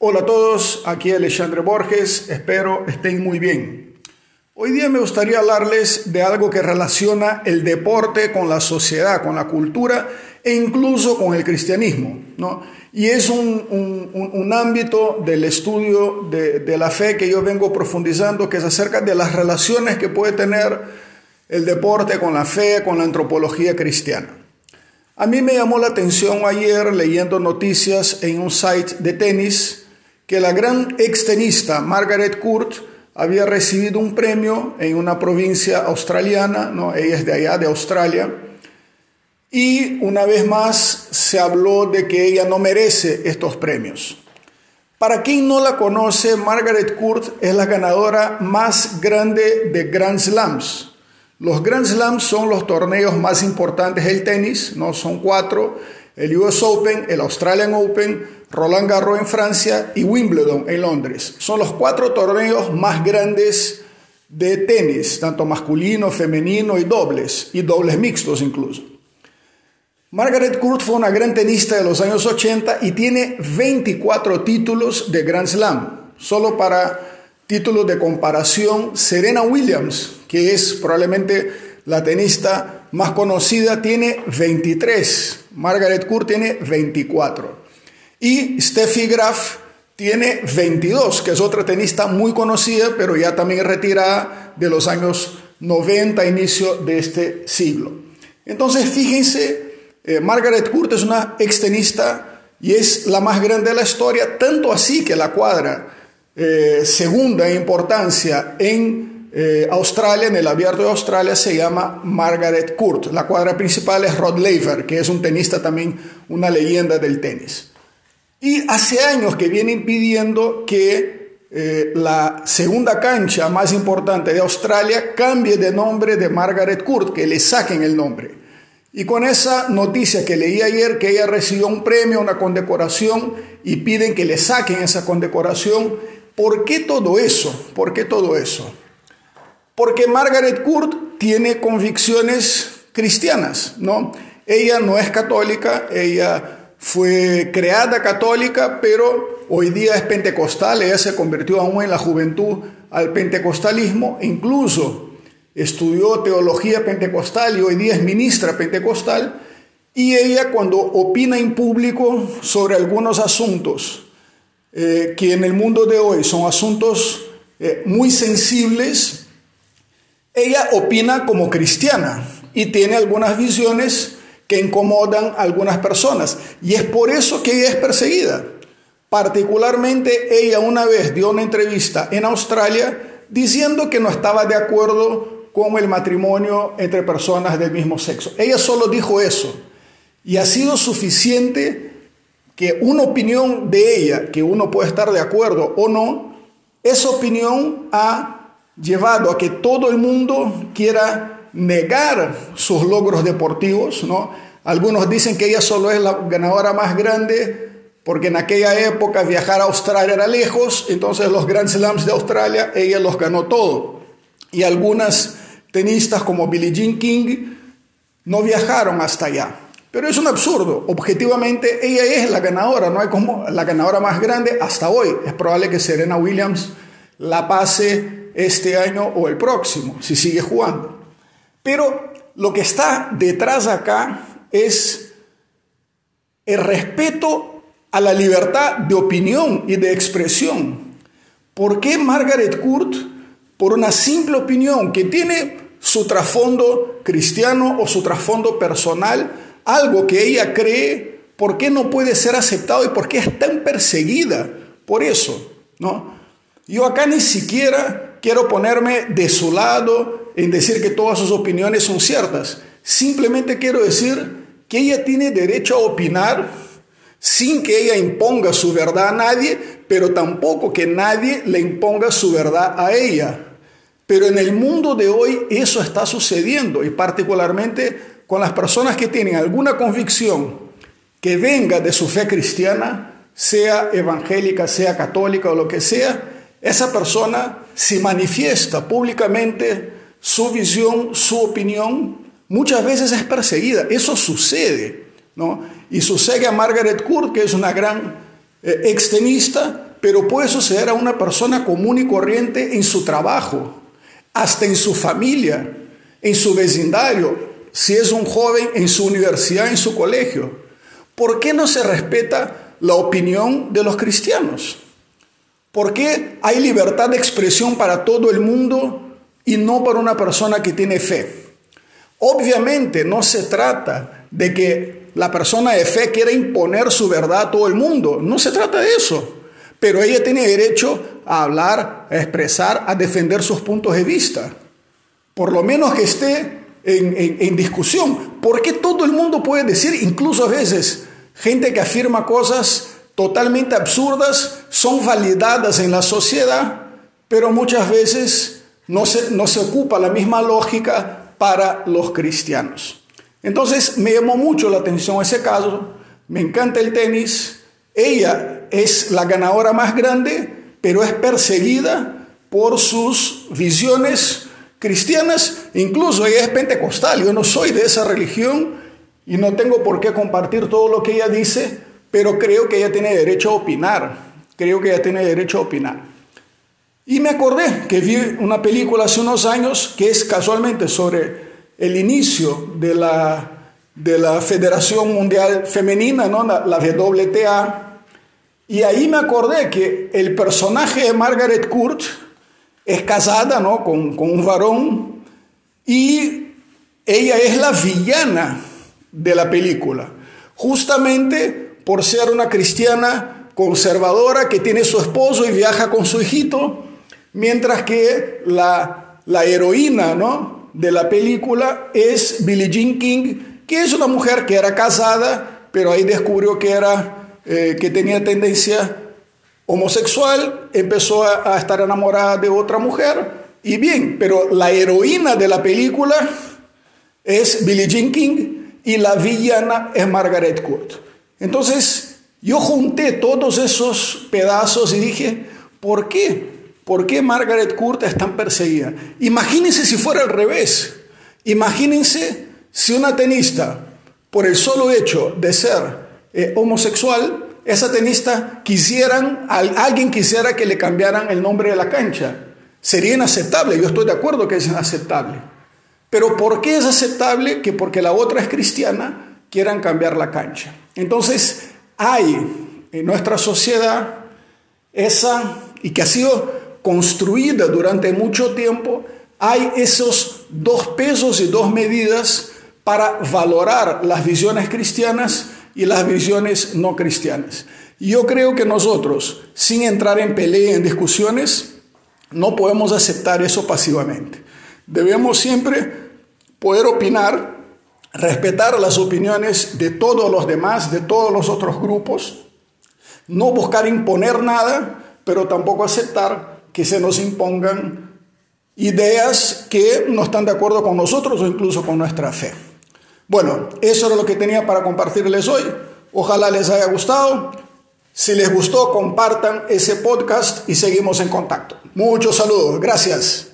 Hola a todos, aquí Alexandre Borges, espero estén muy bien. Hoy día me gustaría hablarles de algo que relaciona el deporte con la sociedad, con la cultura e incluso con el cristianismo. ¿no? Y es un, un, ámbito del estudio de, de la fe que yo vengo profundizando, que es acerca de las relaciones que puede tener el deporte con la fe, con la antropología cristiana. A mí me llamó la atención ayer leyendo noticias en un site de tenis que la gran extenista Margaret Court había recibido un premio en una provincia australiana, ¿no? ella es de allá, de Australia, y una vez más se habló de que ella no merece estos premios. Para quien no la conoce, Margaret Court es la ganadora más grande de Grand Slams. Los Grand Slams son los torneos más importantes del tenis, ¿no? son cuatro, el US Open, el Australian Open, Roland Garros en Francia y Wimbledon en Londres. Son los cuatro torneos más grandes de tenis, tanto masculino, femenino y dobles, y dobles mixtos incluso. Margaret Court fue una gran tenista de los años 80 y tiene 24 títulos de Grand Slam. Solo para títulos de comparación, Serena Williams, que es probablemente la tenista más conocida, tiene 23. Margaret Court tiene 24. Y Steffi Graf tiene 22, que es otra tenista muy conocida, pero ya también retirada de los años 90, inicio de este siglo. Entonces, fíjense, eh, Margaret Court es una extenista y es la más grande de la historia, tanto así que la cuadra eh, segunda importancia en eh, Australia, en el abierto de Australia, se llama Margaret Court. La cuadra principal es Rod Laver, que es un tenista también, una leyenda del tenis. Y hace años que viene impidiendo que eh, la segunda cancha más importante de Australia cambie de nombre de Margaret Court, que le saquen el nombre. Y con esa noticia que leí ayer, que ella recibió un premio, una condecoración, y piden que le saquen esa condecoración, ¿por qué todo eso? ¿Por qué todo eso? Porque Margaret Court tiene convicciones cristianas, ¿no? Ella no es católica, ella fue creada católica, pero hoy día es pentecostal, ella se convirtió aún en la juventud al pentecostalismo, incluso estudió teología pentecostal y hoy día es ministra pentecostal, y ella cuando opina en público sobre algunos asuntos eh, que en el mundo de hoy son asuntos eh, muy sensibles, ella opina como cristiana y tiene algunas visiones que incomodan a algunas personas. Y es por eso que ella es perseguida. Particularmente ella una vez dio una entrevista en Australia diciendo que no estaba de acuerdo con el matrimonio entre personas del mismo sexo. Ella solo dijo eso. Y ha sido suficiente que una opinión de ella, que uno puede estar de acuerdo o no, esa opinión ha llevado a que todo el mundo quiera negar sus logros deportivos, ¿no? Algunos dicen que ella solo es la ganadora más grande porque en aquella época viajar a Australia era lejos, entonces los Grand Slams de Australia ella los ganó todo. Y algunas tenistas como Billie Jean King no viajaron hasta allá. Pero es un absurdo. Objetivamente ella es la ganadora, no hay como la ganadora más grande hasta hoy. Es probable que Serena Williams la pase este año o el próximo, si sigue jugando. Pero lo que está detrás acá es el respeto a la libertad de opinión y de expresión. ¿Por qué Margaret Court, por una simple opinión que tiene su trasfondo cristiano o su trasfondo personal, algo que ella cree, por qué no puede ser aceptado y por qué es tan perseguida por eso? ¿no? Yo acá ni siquiera quiero ponerme de su lado en decir que todas sus opiniones son ciertas. Simplemente quiero decir que ella tiene derecho a opinar sin que ella imponga su verdad a nadie, pero tampoco que nadie le imponga su verdad a ella. Pero en el mundo de hoy eso está sucediendo y particularmente con las personas que tienen alguna convicción que venga de su fe cristiana, sea evangélica, sea católica o lo que sea, esa persona se manifiesta públicamente su visión, su opinión, muchas veces es perseguida. Eso sucede, ¿no? Y sucede a Margaret Court, que es una gran eh, extenista, pero puede suceder a una persona común y corriente en su trabajo, hasta en su familia, en su vecindario, si es un joven en su universidad, en su colegio. ¿Por qué no se respeta la opinión de los cristianos? ¿Por qué hay libertad de expresión para todo el mundo y no para una persona que tiene fe? Obviamente no se trata de que la persona de fe quiera imponer su verdad a todo el mundo, no se trata de eso, pero ella tiene derecho a hablar, a expresar, a defender sus puntos de vista, por lo menos que esté en, en discusión, porque todo el mundo puede decir, incluso a veces, gente que afirma cosas totalmente absurdas, son validadas en la sociedad, pero muchas veces no se, no se ocupa la misma lógica para los cristianos. Entonces me llamó mucho la atención ese caso, me encanta el tenis, ella es la ganadora más grande, pero es perseguida por sus visiones cristianas, incluso ella es pentecostal, yo no soy de esa religión y no tengo por qué compartir todo lo que ella dice, pero creo que ella tiene derecho a opinar, creo que ella tiene derecho a opinar. Y me acordé que vi una película hace unos años que es casualmente sobre el inicio de la, de la Federación Mundial Femenina, ¿no? la, la WTA, y ahí me acordé que el personaje de Margaret Court es casada ¿no? con, con un varón y ella es la villana de la película, justamente por ser una cristiana conservadora que tiene su esposo y viaja con su hijito, mientras que la, la heroína ¿no? de la película es Billie Jean King, que es una mujer que era casada, pero ahí descubrió que, era, eh, que tenía tendencia homosexual, empezó a, a estar enamorada de otra mujer, y bien, pero la heroína de la película es Billie Jean King y la villana es Margaret Court. Entonces, yo junté todos esos pedazos y dije, ¿por qué? ¿Por qué Margaret Court es tan perseguida? Imagínense si fuera al revés. Imagínense si una tenista, por el solo hecho de ser eh, homosexual, esa tenista quisieran, alguien quisiera que le cambiaran el nombre de la cancha. Sería inaceptable, yo estoy de acuerdo que es inaceptable. Pero ¿por qué es aceptable que porque la otra es cristiana quieran cambiar la cancha? Entonces, hay en nuestra sociedad esa, y que ha sido construida durante mucho tiempo, hay esos dos pesos y dos medidas para valorar las visiones cristianas y las visiones no cristianas. Y yo creo que nosotros, sin entrar en pelea, en discusiones, no podemos aceptar eso pasivamente. Debemos siempre poder opinar, respetar las opiniones de todos los demás, de todos los otros grupos, no buscar imponer nada, pero tampoco aceptar que se nos impongan ideas que no están de acuerdo con nosotros o incluso con nuestra fe. Bueno, eso era lo que tenía para compartirles hoy. Ojalá les haya gustado. Si les gustó, compartan ese podcast y seguimos en contacto. Muchos saludos. Gracias.